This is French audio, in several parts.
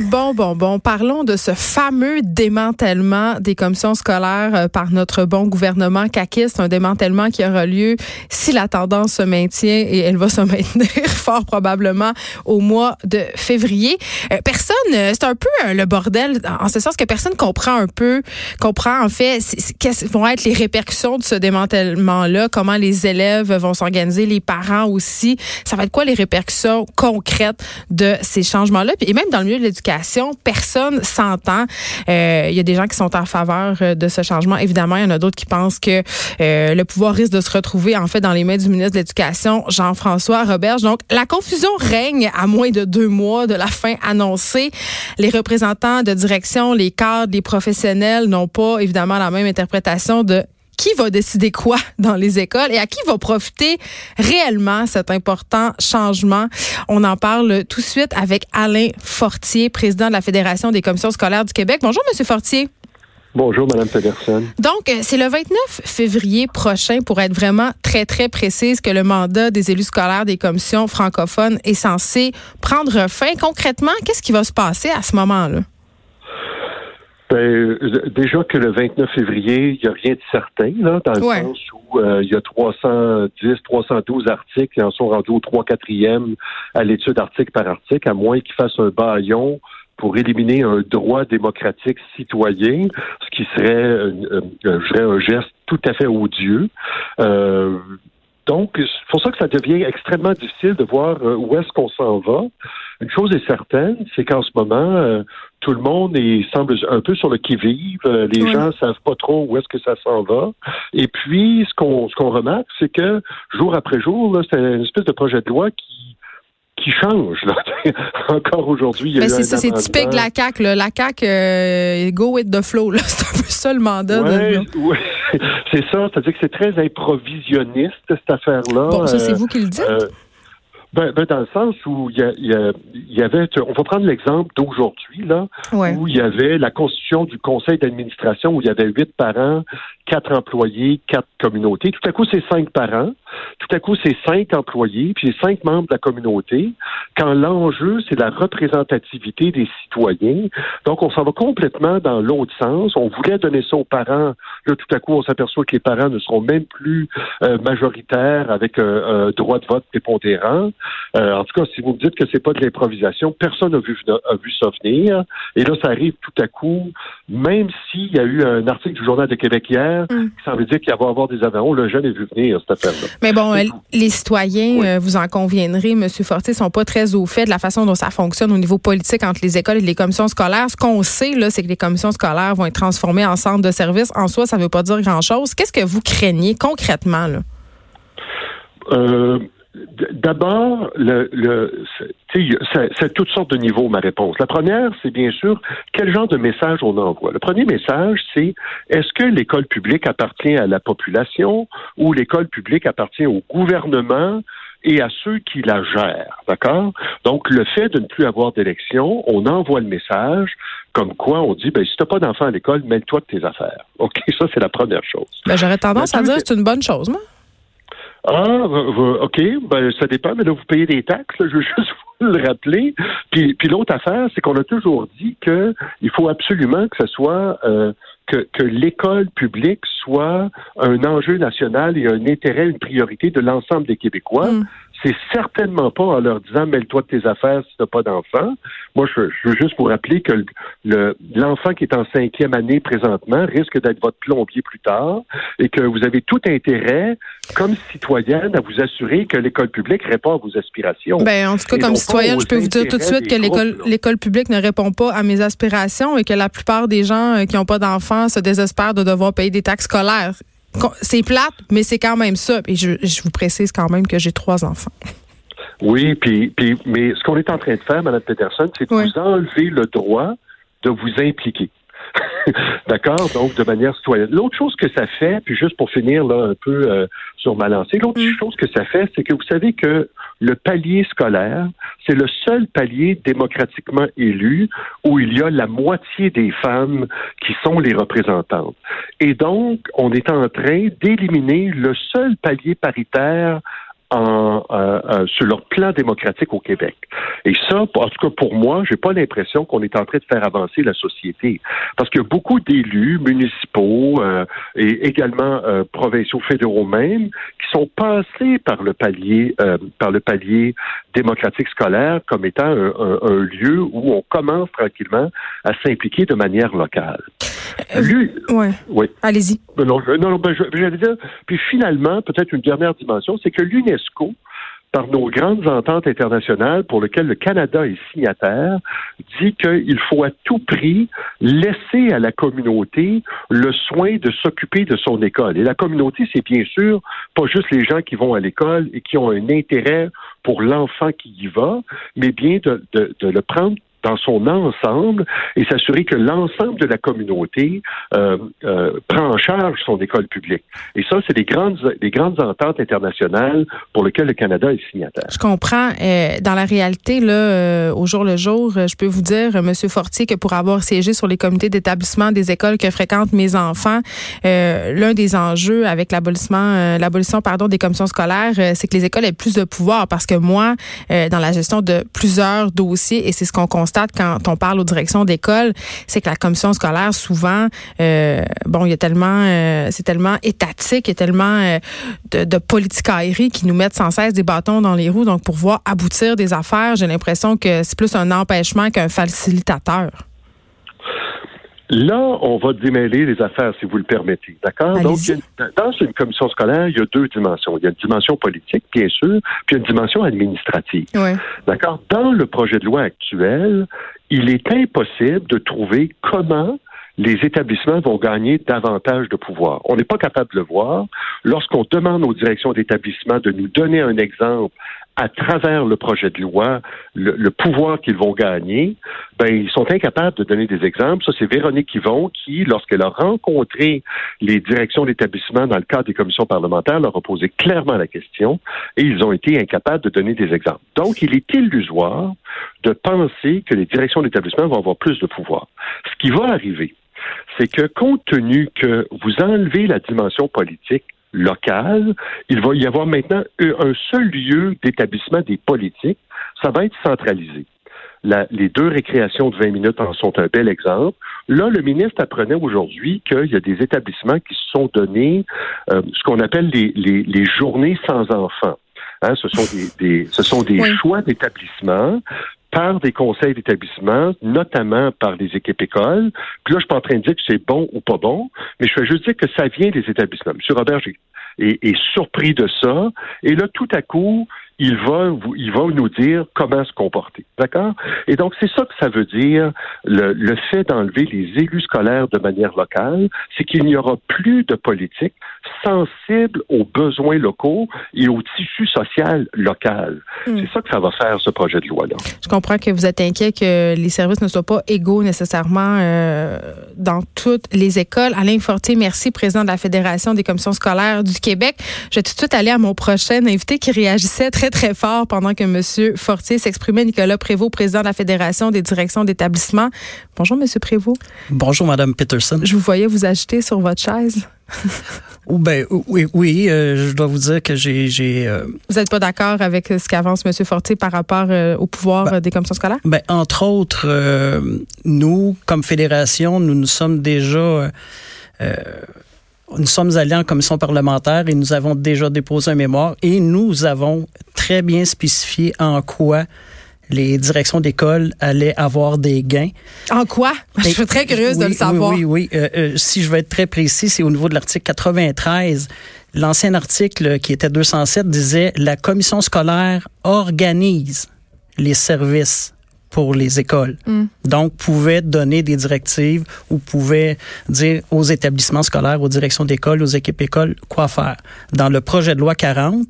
Bon, bon, bon. Parlons de ce fameux démantèlement des commissions scolaires euh, par notre bon gouvernement caquiste. Un démantèlement qui aura lieu si la tendance se maintient et elle va se maintenir fort probablement au mois de février. Euh, personne, euh, c'est un peu le bordel en ce sens que personne comprend un peu, comprend en fait quelles vont être les répercussions de ce démantèlement-là, comment les élèves vont s'organiser, les parents aussi. Ça va être quoi les répercussions concrètes de ces changements-là? Et même dans le milieu de l'éducation, personne s'entend. Euh, il y a des gens qui sont en faveur euh, de ce changement. Évidemment, il y en a d'autres qui pensent que euh, le pouvoir risque de se retrouver en fait dans les mains du ministre de l'Éducation, Jean-François Roberge. Donc, la confusion règne à moins de deux mois de la fin annoncée. Les représentants de direction, les cadres, les professionnels n'ont pas évidemment la même interprétation de qui va décider quoi dans les écoles et à qui va profiter réellement cet important changement. On en parle tout de suite avec Alain Fortier, président de la Fédération des commissions scolaires du Québec. Bonjour, Monsieur Fortier. Bonjour, Mme Pedersen. Donc, c'est le 29 février prochain, pour être vraiment très, très précise, que le mandat des élus scolaires des commissions francophones est censé prendre fin. Concrètement, qu'est-ce qui va se passer à ce moment-là? Ben, déjà que le 29 février, il n'y a rien de certain, là, dans le sens où euh, il y a 310, 312 articles qui en sont rendus au 3 4e à l'étude article par article, à moins qu'ils fassent un baillon pour éliminer un droit démocratique citoyen, ce qui serait, euh, euh, un geste tout à fait odieux. Euh, donc, c'est pour ça que ça devient extrêmement difficile de voir euh, où est-ce qu'on s'en va. Une chose est certaine, c'est qu'en ce moment, euh, tout le monde est, semble un peu sur le qui-vive. Euh, les gens gens savent pas trop où est-ce que ça s'en va. Et puis, ce qu'on ce qu'on remarque, c'est que jour après jour, c'est une espèce de projet de loi qui qui change. Là. Encore aujourd'hui, il y a Mais c'est ça, c'est typique de la CAQ. Là. La CAQ, go with the flow. C'est un peu ça le mandat. Ouais, ouais. c'est ça. C'est-à-dire que c'est très improvisionniste, cette affaire-là. Bon, ça, c'est vous qui le dites? Euh, ben, ben, dans le sens où il y, y, avait, on va prendre l'exemple d'aujourd'hui, là, où il y avait la constitution du conseil d'administration où il y avait huit parents, quatre employés, quatre communautés. Tout à coup, c'est cinq parents. Tout à coup, c'est cinq employés, puis cinq membres de la communauté. Quand l'enjeu, c'est la représentativité des citoyens. Donc, on s'en va complètement dans l'autre sens. On voulait donner ça aux parents. Là, tout à coup, on s'aperçoit que les parents ne seront même plus euh, majoritaires avec un droit de vote prépondérant. Euh, en tout cas, si vous me dites que c'est pas de l'improvisation, personne n'a vu, a vu ça venir. Et là, ça arrive tout à coup, même s'il y a eu un article du Journal de Québec hier mm. qui semble dire qu'il va y avoir des avions, le jeune est vu venir cette affaire-là. Mais bon, euh, les citoyens, euh, vous en conviendrez, M. Fortier, sont pas très au fait de la façon dont ça fonctionne au niveau politique entre les écoles et les commissions scolaires. Ce qu'on sait, là, c'est que les commissions scolaires vont être transformées en centres de services. En soi, ça ne veut pas dire grand-chose. Qu'est-ce que vous craignez concrètement, là? Euh, D'abord, le, le c'est toutes sortes de niveaux, ma réponse. La première, c'est bien sûr quel genre de message on envoie? Le premier message, c'est est-ce que l'école publique appartient à la population ou l'école publique appartient au gouvernement et à ceux qui la gèrent, d'accord? Donc, le fait de ne plus avoir d'élection, on envoie le message comme quoi on dit, ben, si t'as pas d'enfant à l'école, mêle-toi de tes affaires. OK, ça, c'est la première chose. Ben, j'aurais tendance à dire que c'est une bonne chose, moi. Ah, OK, ben, ça dépend, mais là, vous payez des taxes, je veux juste vous le rappeler. Puis, puis l'autre affaire, c'est qu'on a toujours dit qu'il faut absolument que ce soit euh, que, que l'école publique soit un enjeu national et un intérêt, une priorité de l'ensemble des Québécois. Mm c'est certainement pas en leur disant mêle-toi de tes affaires si tu n'as pas d'enfant. Moi, je, veux juste vous rappeler que l'enfant qui est en cinquième année présentement risque d'être votre plombier plus tard et que vous avez tout intérêt, comme citoyenne, à vous assurer que l'école publique répond à vos aspirations. Ben, en tout cas, comme citoyenne, je peux vous dire tout de suite que l'école publique ne répond pas à mes aspirations et que la plupart des gens euh, qui n'ont pas d'enfants se désespèrent de devoir payer des taxes scolaires c'est plate, mais c'est quand même ça. Et je, vous précise quand même que j'ai trois enfants. Oui, puis, puis mais ce qu'on est en train de faire, Mme Peterson, c'est de vous enlever le droit de vous impliquer. D'accord? Donc, de manière citoyenne. L'autre chose que ça fait, puis juste pour finir là un peu euh, sur ma lancée, l'autre mm. chose que ça fait, c'est que vous savez que le palier scolaire, c'est le seul palier démocratiquement élu où il y a la moitié des femmes qui sont les représentantes. Et donc, on est en train d'éliminer le seul palier paritaire en, euh, euh, sur leur plan démocratique au Québec. Et ça, en tout cas pour moi, j'ai pas l'impression qu'on est en train de faire avancer la société, parce que beaucoup d'élus municipaux euh, et également euh, provinciaux fédéraux même, qui sont passés par le palier, par le palier démocratique scolaire comme étant un, un lieu où on commence tranquillement à s'impliquer de manière locale. Lui, ouais. oui. Allez-y. Non, non, non ben, j'allais dire. Puis finalement, peut-être une dernière dimension, c'est que l'UNESCO, par nos grandes ententes internationales pour lesquelles le Canada est signataire, dit qu'il faut à tout prix laisser à la communauté le soin de s'occuper de son école. Et la communauté, c'est bien sûr pas juste les gens qui vont à l'école et qui ont un intérêt pour l'enfant qui y va, mais bien de, de, de le prendre dans son ensemble et s'assurer que l'ensemble de la communauté euh, euh, prend en charge son école publique. Et ça, c'est des grandes, des grandes ententes internationales pour lesquelles le Canada est signataire. Je comprends. Euh, dans la réalité, là, euh, au jour le jour, je peux vous dire, Monsieur Fortier, que pour avoir siégé sur les comités d'établissement des écoles que fréquentent mes enfants, l'un des enjeux avec l'abolissement, l'abolition, pardon, des commissions scolaires, c'est que les écoles aient plus de pouvoir parce que moi, dans la gestion de plusieurs dossiers, et c'est ce qu'on constate quand on parle aux directions d'école, c'est que la commission scolaire, souvent, euh, bon, il y a tellement, euh, c'est tellement étatique, il y a tellement euh, de, de politique aérie qui nous mettent sans cesse des bâtons dans les roues. Donc, pour voir aboutir des affaires, j'ai l'impression que c'est plus un empêchement qu'un facilitateur. Là, on va démêler les affaires, si vous le permettez. D'accord? Donc, dans une commission scolaire, il y a deux dimensions. Il y a une dimension politique, bien sûr, puis une dimension administrative. D'accord? Dans le projet de loi actuel, il est impossible de trouver comment les établissements vont gagner davantage de pouvoir. On n'est pas capable de le voir. Lorsqu'on demande aux directions d'établissement de nous donner un exemple à travers le projet de loi, le, pouvoir qu'ils vont gagner, ben ils sont incapables de donner des exemples. Ça, c'est Véronique Yvon qui, lorsqu'elle a rencontré les directions d'établissement dans le cadre des commissions parlementaires, leur a posé clairement la question et ils ont été incapables de donner des exemples. Donc, il est illusoire de penser que les directions d'établissement vont avoir plus de pouvoir. Ce qui va arriver, c'est que compte tenu que vous enlevez la dimension politique local, il va y avoir maintenant un seul lieu d'établissement des politiques. Ça va être centralisé. les deux récréations de 20 minutes en sont un bel exemple. Là, le ministre apprenait aujourd'hui qu'il y a des établissements qui se sont donnés euh, ce qu'on appelle les, journées sans enfants. Hein, ce sont des, ce sont des choix d'établissement par des conseils d'établissement, notamment par des équipes écoles. Puis là, je suis pas en train de dire que c'est bon ou pas bon, mais je veux juste dire que ça vient des établissements. M. Robert est, est surpris de ça. Et là, tout à coup, il va, il va nous dire comment se comporter. D'accord? Et donc, c'est ça que ça veut dire, le, le fait d'enlever les élus scolaires de manière locale, c'est qu'il n'y aura plus de politique sensible aux besoins locaux et au tissu social local. Hmm. C'est ça que ça va faire, ce projet de loi-là. Je comprends que vous êtes inquiet que les services ne soient pas égaux nécessairement euh, dans toutes les écoles. Alain Fortier, merci, président de la Fédération des commissions scolaires du Québec. Je vais tout de suite aller à mon prochain invité qui réagissait très très, fort pendant que M. Fortier s'exprimait. Nicolas Prévost, président de la Fédération des directions d'établissement. Bonjour, M. Prévost. Bonjour, Mme Peterson. Je vous voyais vous agiter sur votre chaise. Ou ben oui, oui euh, je dois vous dire que j'ai. Euh, vous n'êtes pas d'accord avec ce qu'avance M. Fortier par rapport euh, au pouvoir ben, des commissions scolaires? Ben, entre autres, nous, comme fédération, nous nous sommes déjà nous sommes allés en commission parlementaire et nous avons déjà déposé un mémoire et nous avons très bien spécifié en quoi les directions d'école allaient avoir des gains. En quoi? je suis très curieuse de le savoir. Oui, oui, oui. Euh, euh, si je veux être très précis, c'est au niveau de l'article 93. L'ancien article qui était 207 disait la commission scolaire organise les services pour les écoles. Mm. Donc, pouvait donner des directives ou pouvait dire aux établissements scolaires, aux directions d'école, aux équipes écoles quoi faire. Dans le projet de loi 40,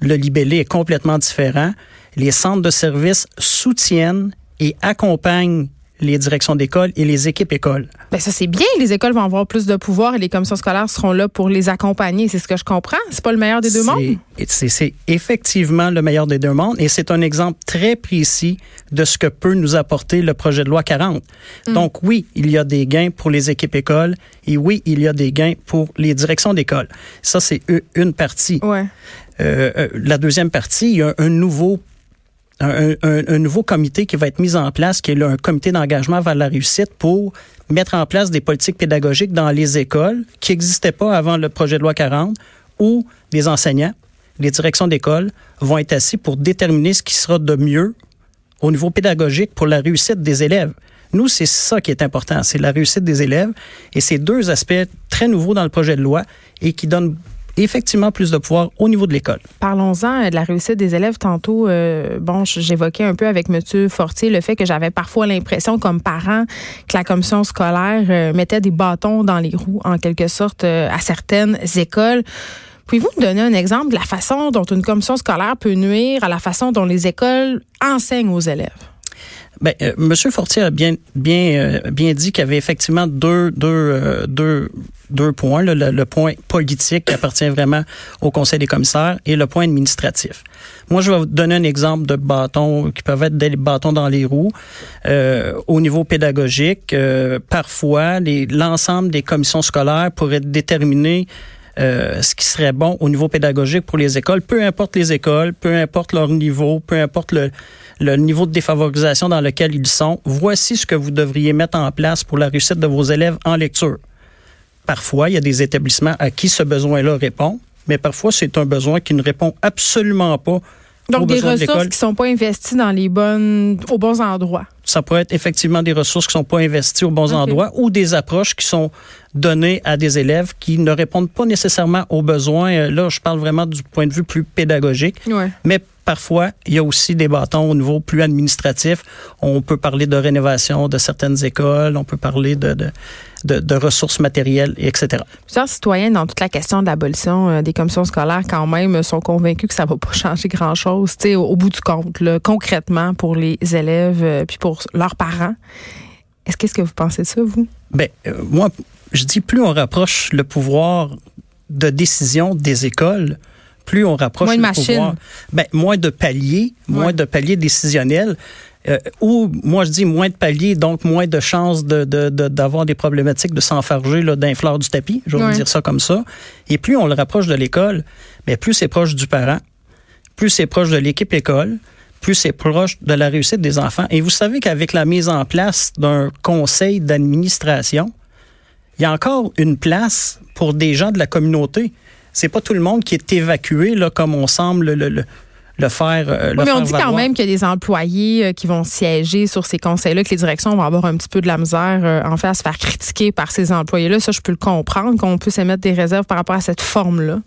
le libellé est complètement différent Les centres de services soutiennent et accompagnent les directions d'école et les équipes écoles. Ben ça c'est bien, les écoles vont avoir plus de pouvoir et les commissions scolaires seront là pour les accompagner, c'est ce que je comprends. C'est pas le meilleur des deux mondes? C'est effectivement le meilleur des deux mondes et c'est un exemple très précis de ce que peut nous apporter le projet de loi 40. Mm. Donc oui, il y a des gains pour les équipes écoles et oui, il y a des gains pour les directions d'école. Ça c'est une partie. Ouais. Euh, euh, la deuxième partie, il y a un nouveau un, nouveau comité qui va être mis en place, qui est un comité d'engagement vers la réussite pour mettre en place des politiques pédagogiques dans les écoles qui n'existaient pas avant le projet de loi 40, où les enseignants, les directions d'école vont être assis pour déterminer ce qui sera de mieux au niveau pédagogique pour la réussite des élèves. Nous, c'est ça qui est important, c'est la réussite des élèves. Et c'est deux aspects très nouveaux dans le projet de loi et qui donnent effectivement plus de pouvoir au niveau de l'école. Parlons-en euh, de la réussite des élèves. Tantôt, euh, bon, j'évoquais un peu avec M. Fortier le fait que j'avais parfois l'impression, comme parent, que la commission scolaire euh, mettait des bâtons dans les roues, en quelque sorte, à certaines écoles. Pouvez-vous me donner un exemple de la façon dont une commission scolaire peut nuire à la façon dont les écoles enseignent aux élèves? Ben, euh, Monsieur Fortier a bien bien euh, bien dit qu'il y avait effectivement deux deux euh, deux deux points le, point politique qui appartient vraiment au Conseil des commissaires et le point administratif. Moi, je vais vous donner un exemple de bâtons qui peuvent être des bâtons dans les roues. au niveau pédagogique, parfois, l'ensemble des commissions scolaires pourraient déterminer ce qui serait bon au niveau pédagogique pour les écoles, peu importe les écoles, peu importe leur niveau, peu importe le, le niveau de défavorisation dans lequel ils sont. Voici ce que vous devriez mettre en place pour la réussite de vos élèves en lecture. Parfois, il y a des établissements à qui ce besoin-là répond, mais parfois, c'est un besoin qui ne répond absolument pas donc, des ressources qui ne sont pas investies dans les bonnes, aux bons endroits. Ça pourrait être effectivement des ressources qui ne sont pas investies aux bons endroits ou des approches qui sont données à des élèves qui ne répondent pas nécessairement aux besoins. Euh, là, je parle vraiment du point de vue plus pédagogique. Ouais. Mais parfois, il y a aussi des bâtons au niveau plus administratif. On peut parler de rénovation de certaines écoles, on peut parler de, de, ressources matérielles, etc. Plusieurs citoyens, dans toute la question de l'abolition euh, des commissions scolaires, quand même, sont convaincus que ça va pas changer grand-chose, au, au bout du compte, concrètement, pour les élèves euh, puis pour leurs parents. Est-ce qu'est-ce que vous pensez de ça, vous? Ben, euh, moi, je dis plus on rapproche le pouvoir de décision des écoles, plus on rapproche moins de le pouvoir, ben, moins de paliers, moins de paliers décisionnels. Euh, ou moi je dis moins de paliers, donc moins de chances de, d'avoir des problématiques de s'enfarger d'un fleur du tapis, je vais dire ça comme ça. Et plus on le rapproche de l'école, mais plus c'est proche du parent, plus c'est proche de l'équipe école, plus c'est proche de la réussite des enfants. Et vous savez qu'avec la mise en place d'un conseil d'administration, il y a encore une place pour des gens de la communauté c'est pas tout le monde qui est évacué là comme on semble le, le, faire. Euh, mais on dit quand même qu'il y a des employés euh, qui vont siéger sur ces conseils-là, que les directions vont avoir un petit peu de la misère euh, en fait à se faire critiquer par ces employés-là. Ça, je peux le comprendre qu'on puisse émettre des réserves par rapport à cette forme-là.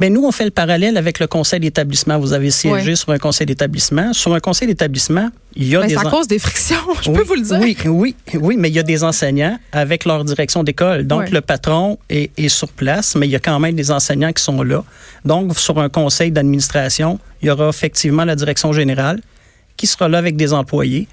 Mais nous, on fait le parallèle avec le conseil d'établissement. Vous avez siégé sur un conseil d'établissement. Sur un conseil d'établissement, il y a des... C'est à cause des frictions, je peux vous le dire. Oui, oui, oui, mais il y a des enseignants avec leur direction d'école. Donc, le patron est, est, sur place, mais il y a quand même des enseignants qui sont là. Donc, sur un conseil d'administration, il y aura effectivement la direction générale qui sera là avec des employés.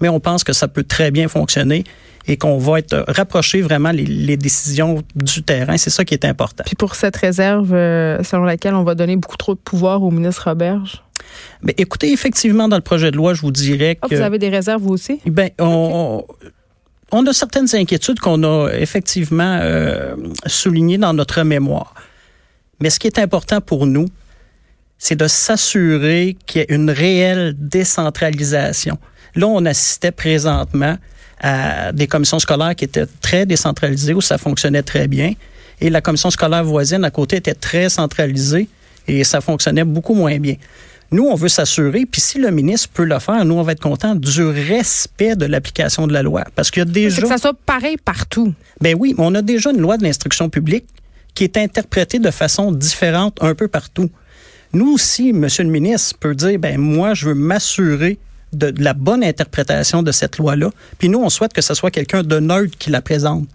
Mais on pense que ça peut très bien fonctionner et qu'on va être rapproché vraiment les, décisions du terrain. C'est ça qui est important. Puis pour cette réserve euh, selon laquelle on va donner beaucoup trop de pouvoir au ministre Roberge? Mais écoutez, effectivement, dans le projet de loi, je vous dirais ah, que... vous avez des réserves, vous aussi? On, on, a certaines inquiétudes qu'on a effectivement euh, soulignées dans notre mémoire. Mais ce qui est important pour nous, c'est de s'assurer qu'il y ait une réelle décentralisation. Là, on assistait présentement à des commissions scolaires qui étaient très décentralisées, où ça fonctionnait très bien. Et la commission scolaire voisine à côté était très centralisée et ça fonctionnait beaucoup moins bien. Nous, on veut s'assurer, puis si le ministre peut le faire, nous, on va être content du respect de l'application de la loi. Parce qu'il y a déjà... que ça soit pareil partout. Ben oui, on a déjà une loi de l'instruction publique qui est interprétée de façon différente un peu partout. Nous aussi, Monsieur le ministre peut dire, ben moi, je veux m'assurer de, la bonne interprétation de cette loi-là. Puis nous, on souhaite que ce soit quelqu'un de neutre qui la présente.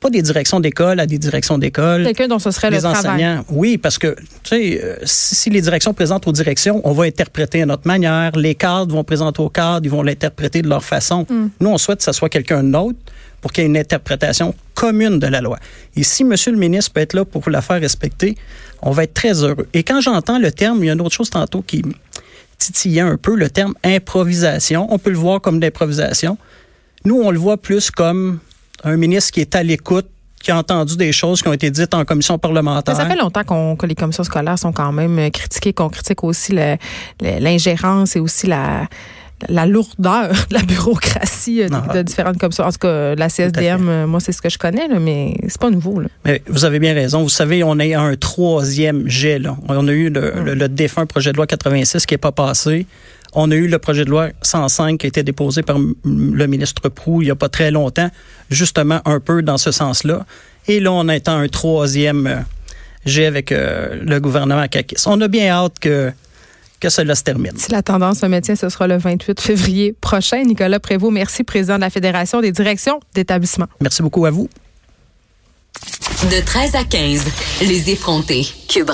pas des directions d'école à des directions d'école. Quelqu'un dont ce serait le enseignants. Oui, parce que, tu sais, euh, si les directions présentent aux directions, on va interpréter à notre manière. Les cadres vont présenter aux cadres, ils vont l'interpréter de leur façon. Hmm. Nous, on souhaite que ce soit quelqu'un d'autre pour qu'il y ait une interprétation commune de la loi. Et si M. le ministre peut être là pour la faire respecter, on va être très heureux. Et quand j'entends le terme, il y a une autre chose tantôt qui titillait un peu, le terme improvisation. On peut le voir comme d'improvisation. Nous, on le voit plus comme un ministre qui est à l'écoute, qui a entendu des choses qui ont été dites en commission parlementaire. Ça fait longtemps qu'on, que les commissions scolaires sont quand même critiquées, qu'on critique aussi l'ingérence et aussi la, la lourdeur de la bureaucratie euh, de, différentes commissions. En tout cas, la CSDM, euh, moi, c'est ce que je connais, là, mais c'est pas nouveau. Là. Mais vous avez bien raison. Vous savez, on a un troisième jet. Là. On a eu le, le, défunt projet de loi 86 qui n'est pas passé. On a eu le projet de loi 105 qui a été déposé par le ministre Prou il n'y a pas très longtemps, justement un peu dans ce sens-là. Et là, on est un troisième euh, jet avec le gouvernement Kakis. On a bien hâte que que cela se termine. Si la tendance se maintient, ce sera le 28 février prochain. Nicolas Prévost, merci, président de la Fédération des directions d'établissement. Merci beaucoup à vous. De 13 à 15, les effrontés. Cube